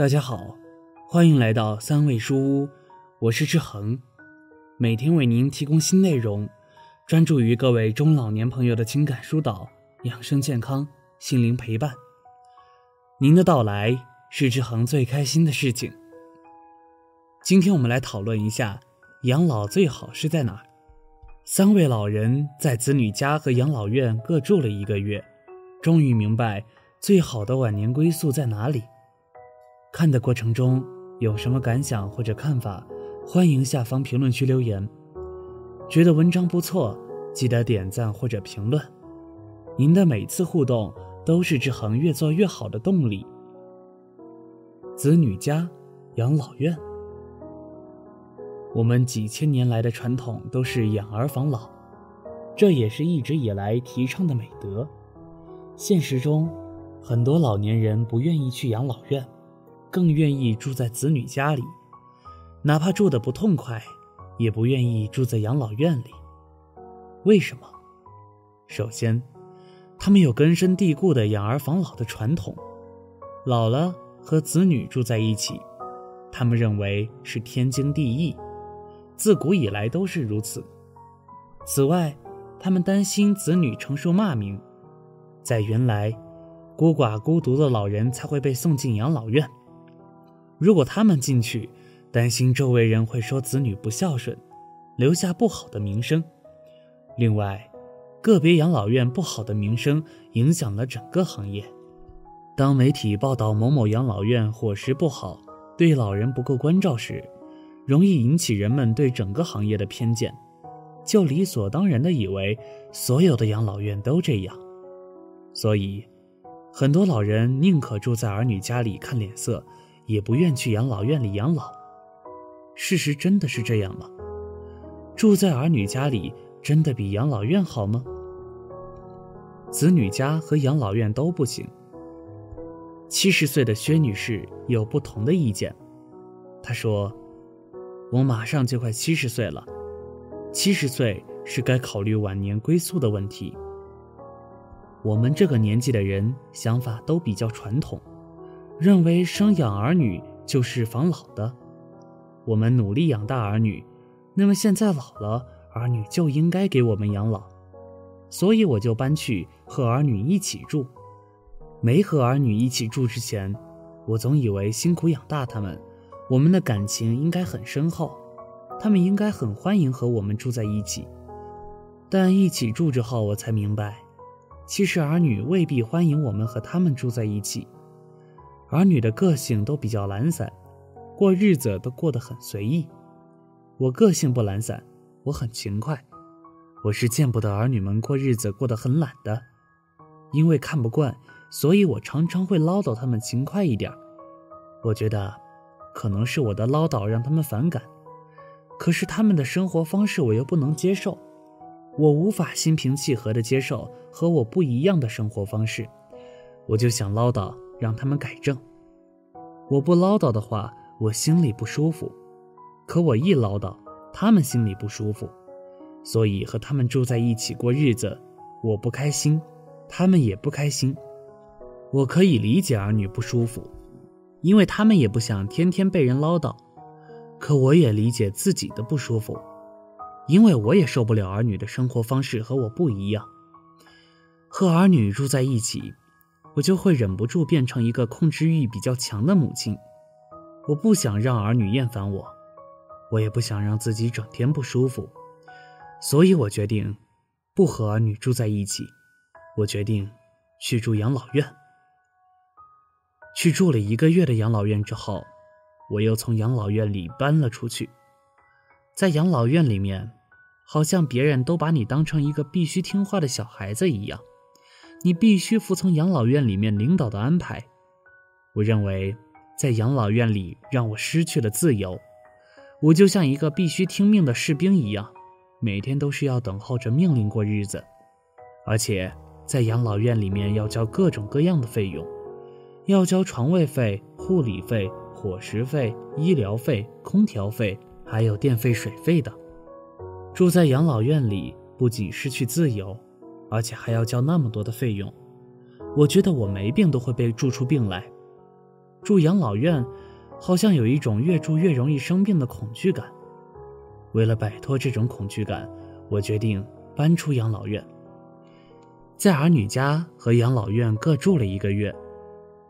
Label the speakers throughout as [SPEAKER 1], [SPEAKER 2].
[SPEAKER 1] 大家好，欢迎来到三味书屋，我是志恒，每天为您提供新内容，专注于各位中老年朋友的情感疏导、养生健康、心灵陪伴。您的到来是志恒最开心的事情。今天我们来讨论一下，养老最好是在哪？三位老人在子女家和养老院各住了一个月，终于明白最好的晚年归宿在哪里。看的过程中有什么感想或者看法，欢迎下方评论区留言。觉得文章不错，记得点赞或者评论。您的每次互动都是志恒越做越好的动力。子女家、养老院，我们几千年来的传统都是养儿防老，这也是一直以来提倡的美德。现实中，很多老年人不愿意去养老院。更愿意住在子女家里，哪怕住得不痛快，也不愿意住在养老院里。为什么？首先，他们有根深蒂固的养儿防老的传统，老了和子女住在一起，他们认为是天经地义，自古以来都是如此。此外，他们担心子女承受骂名，在原来，孤寡孤独的老人才会被送进养老院。如果他们进去，担心周围人会说子女不孝顺，留下不好的名声。另外，个别养老院不好的名声影响了整个行业。当媒体报道某某养老院伙食不好，对老人不够关照时，容易引起人们对整个行业的偏见，就理所当然地以为所有的养老院都这样。所以，很多老人宁可住在儿女家里看脸色。也不愿去养老院里养老，事实真的是这样吗？住在儿女家里真的比养老院好吗？子女家和养老院都不行。七十岁的薛女士有不同的意见，她说：“我马上就快七十岁了，七十岁是该考虑晚年归宿的问题。我们这个年纪的人想法都比较传统。”认为生养儿女就是防老的，我们努力养大儿女，那么现在老了，儿女就应该给我们养老，所以我就搬去和儿女一起住。没和儿女一起住之前，我总以为辛苦养大他们，我们的感情应该很深厚，他们应该很欢迎和我们住在一起。但一起住之后，我才明白，其实儿女未必欢迎我们和他们住在一起。儿女的个性都比较懒散，过日子都过得很随意。我个性不懒散，我很勤快。我是见不得儿女们过日子过得很懒的，因为看不惯，所以我常常会唠叨他们勤快一点。我觉得，可能是我的唠叨让他们反感，可是他们的生活方式我又不能接受，我无法心平气和地接受和我不一样的生活方式，我就想唠叨。让他们改正。我不唠叨的话，我心里不舒服；可我一唠叨，他们心里不舒服。所以和他们住在一起过日子，我不开心，他们也不开心。我可以理解儿女不舒服，因为他们也不想天天被人唠叨。可我也理解自己的不舒服，因为我也受不了儿女的生活方式和我不一样。和儿女住在一起。我就会忍不住变成一个控制欲比较强的母亲。我不想让儿女厌烦我，我也不想让自己整天不舒服，所以我决定不和儿女住在一起。我决定去住养老院。去住了一个月的养老院之后，我又从养老院里搬了出去。在养老院里面，好像别人都把你当成一个必须听话的小孩子一样。你必须服从养老院里面领导的安排。我认为，在养老院里让我失去了自由，我就像一个必须听命的士兵一样，每天都是要等候着命令过日子。而且，在养老院里面要交各种各样的费用，要交床位费、护理费、伙食费、医疗费、空调费，还有电费、水费的。住在养老院里，不仅失去自由。而且还要交那么多的费用，我觉得我没病都会被住出病来。住养老院，好像有一种越住越容易生病的恐惧感。为了摆脱这种恐惧感，我决定搬出养老院，在儿女家和养老院各住了一个月。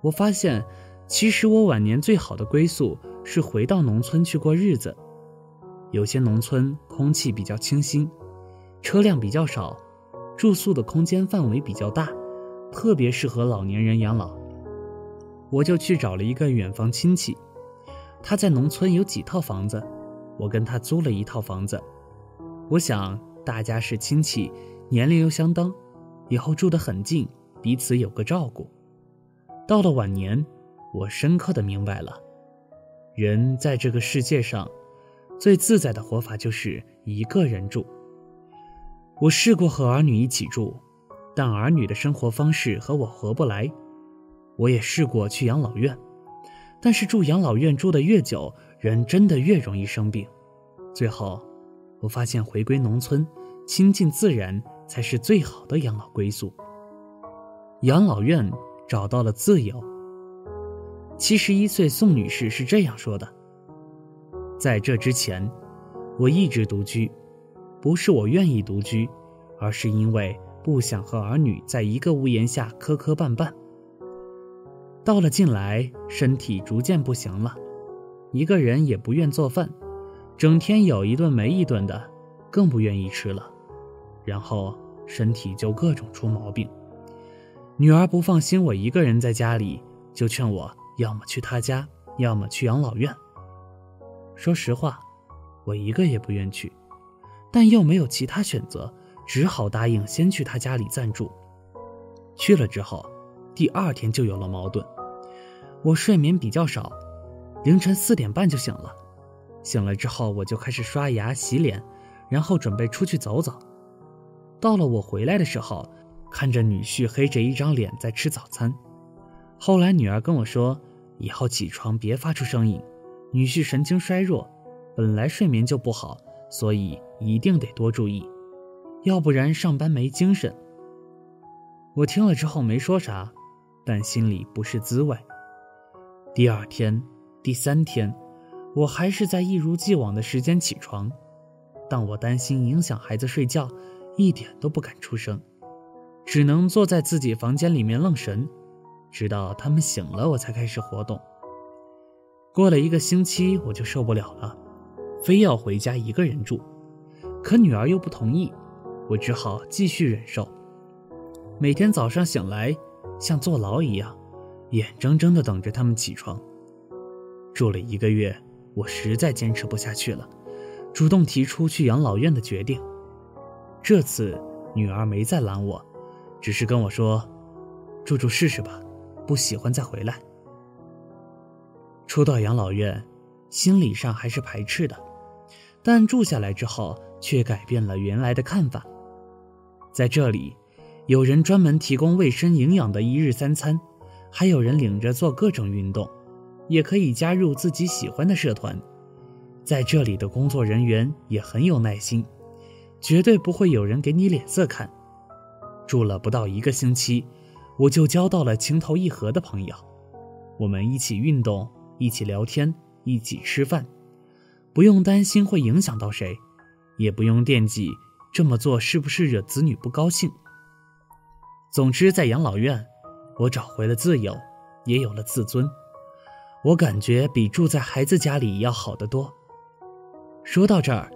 [SPEAKER 1] 我发现，其实我晚年最好的归宿是回到农村去过日子。有些农村空气比较清新，车辆比较少，住宿的空间范围比较大，特别适合老年人养老。我就去找了一个远房亲戚，他在农村有几套房子，我跟他租了一套房子。我想大家是亲戚，年龄又相当，以后住得很近，彼此有个照顾。到了晚年，我深刻的明白了，人在这个世界上。最自在的活法就是一个人住。我试过和儿女一起住，但儿女的生活方式和我合不来。我也试过去养老院，但是住养老院住的越久，人真的越容易生病。最后，我发现回归农村，亲近自然才是最好的养老归宿。养老院找到了自由。七十一岁宋女士是这样说的。在这之前，我一直独居，不是我愿意独居，而是因为不想和儿女在一个屋檐下磕磕绊绊。到了近来，身体逐渐不行了，一个人也不愿做饭，整天有一顿没一顿的，更不愿意吃了，然后身体就各种出毛病。女儿不放心我一个人在家里，就劝我要么去她家，要么去养老院。说实话，我一个也不愿去，但又没有其他选择，只好答应先去他家里暂住。去了之后，第二天就有了矛盾。我睡眠比较少，凌晨四点半就醒了。醒了之后，我就开始刷牙、洗脸，然后准备出去走走。到了我回来的时候，看着女婿黑着一张脸在吃早餐。后来女儿跟我说，以后起床别发出声音。女婿神经衰弱，本来睡眠就不好，所以一定得多注意，要不然上班没精神。我听了之后没说啥，但心里不是滋味。第二天、第三天，我还是在一如既往的时间起床，但我担心影响孩子睡觉，一点都不敢出声，只能坐在自己房间里面愣神，直到他们醒了，我才开始活动。过了一个星期，我就受不了了，非要回家一个人住，可女儿又不同意，我只好继续忍受。每天早上醒来，像坐牢一样，眼睁睁地等着他们起床。住了一个月，我实在坚持不下去了，主动提出去养老院的决定。这次女儿没再拦我，只是跟我说：“住住试试吧，不喜欢再回来。”初到养老院，心理上还是排斥的，但住下来之后却改变了原来的看法。在这里，有人专门提供卫生营养的一日三餐，还有人领着做各种运动，也可以加入自己喜欢的社团。在这里的工作人员也很有耐心，绝对不会有人给你脸色看。住了不到一个星期，我就交到了情投意合的朋友，我们一起运动。一起聊天，一起吃饭，不用担心会影响到谁，也不用惦记这么做是不是惹子女不高兴。总之，在养老院，我找回了自由，也有了自尊。我感觉比住在孩子家里要好得多。说到这儿，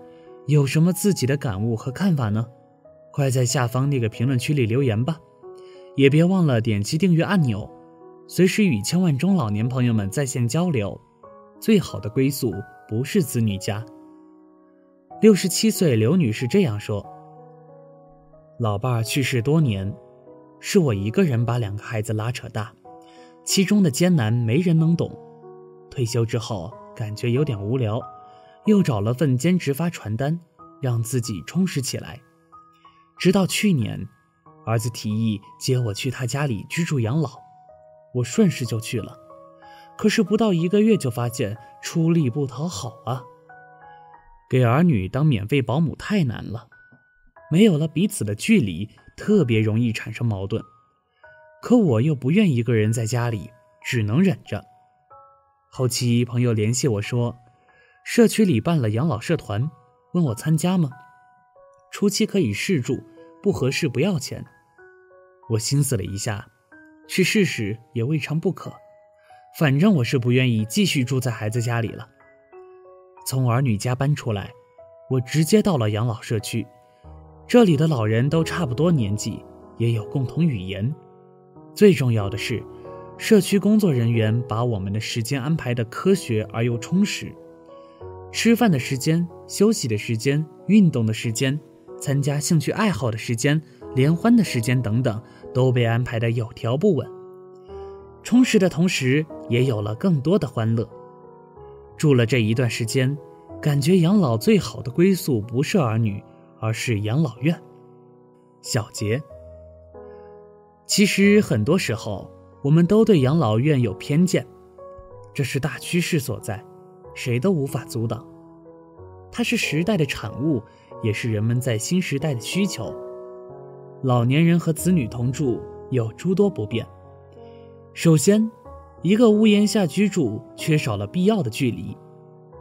[SPEAKER 1] 有什么自己的感悟和看法呢？快在下方那个评论区里留言吧，也别忘了点击订阅按钮。随时与千万中老年朋友们在线交流，最好的归宿不是子女家。六十七岁刘女士这样说：“老伴儿去世多年，是我一个人把两个孩子拉扯大，其中的艰难没人能懂。退休之后感觉有点无聊，又找了份兼职发传单，让自己充实起来。直到去年，儿子提议接我去他家里居住养老。”我顺势就去了，可是不到一个月就发现出力不讨好啊！给儿女当免费保姆太难了，没有了彼此的距离，特别容易产生矛盾。可我又不愿一个人在家里，只能忍着，后期朋友联系我说，社区里办了养老社团，问我参加吗？初期可以试住，不合适不要钱。我心思了一下，去试试也未尝不可。反正我是不愿意继续住在孩子家里了。从儿女家搬出来，我直接到了养老社区。这里的老人都差不多年纪，也有共同语言。最重要的是，社区工作人员把我们的时间安排的科学而又充实。吃饭的时间、休息的时间、运动的时间、参加兴趣爱好的时间、联欢的时间等等，都被安排的有条不紊。充实的同时，也有了更多的欢乐。住了这一段时间，感觉养老最好的归宿不是儿女。而是养老院。小结。其实很多时候，我们都对养老院有偏见，这是大趋势所在，谁都无法阻挡。它是时代的产物，也是人们在新时代的需求。老年人和子女同住有诸多不便。首先，一个屋檐下居住，缺少了必要的距离，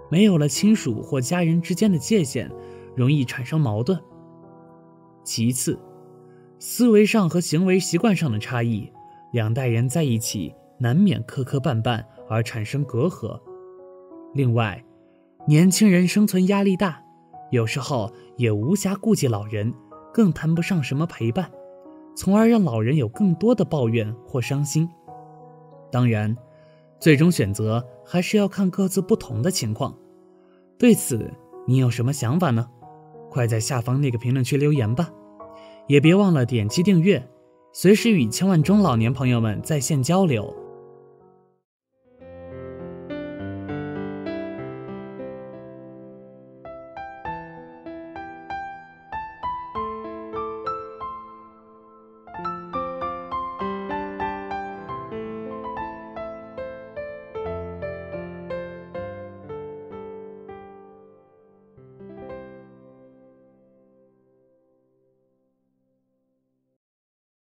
[SPEAKER 1] 没有了亲属或家人之间的界限。容易产生矛盾。其次，思维上和行为习惯上的差异，两代人在一起难免磕磕绊绊而产生隔阂。另外，年轻人生存压力大，有时候也无暇顾及老人，更谈不上什么陪伴，从而让老人有更多的抱怨或伤心。当然，最终选择还是要看各自不同的情况。对此，你有什么想法呢？快在下方那个评论区留言吧，也别忘了点击订阅，随时与千万中老年朋友们在线交流。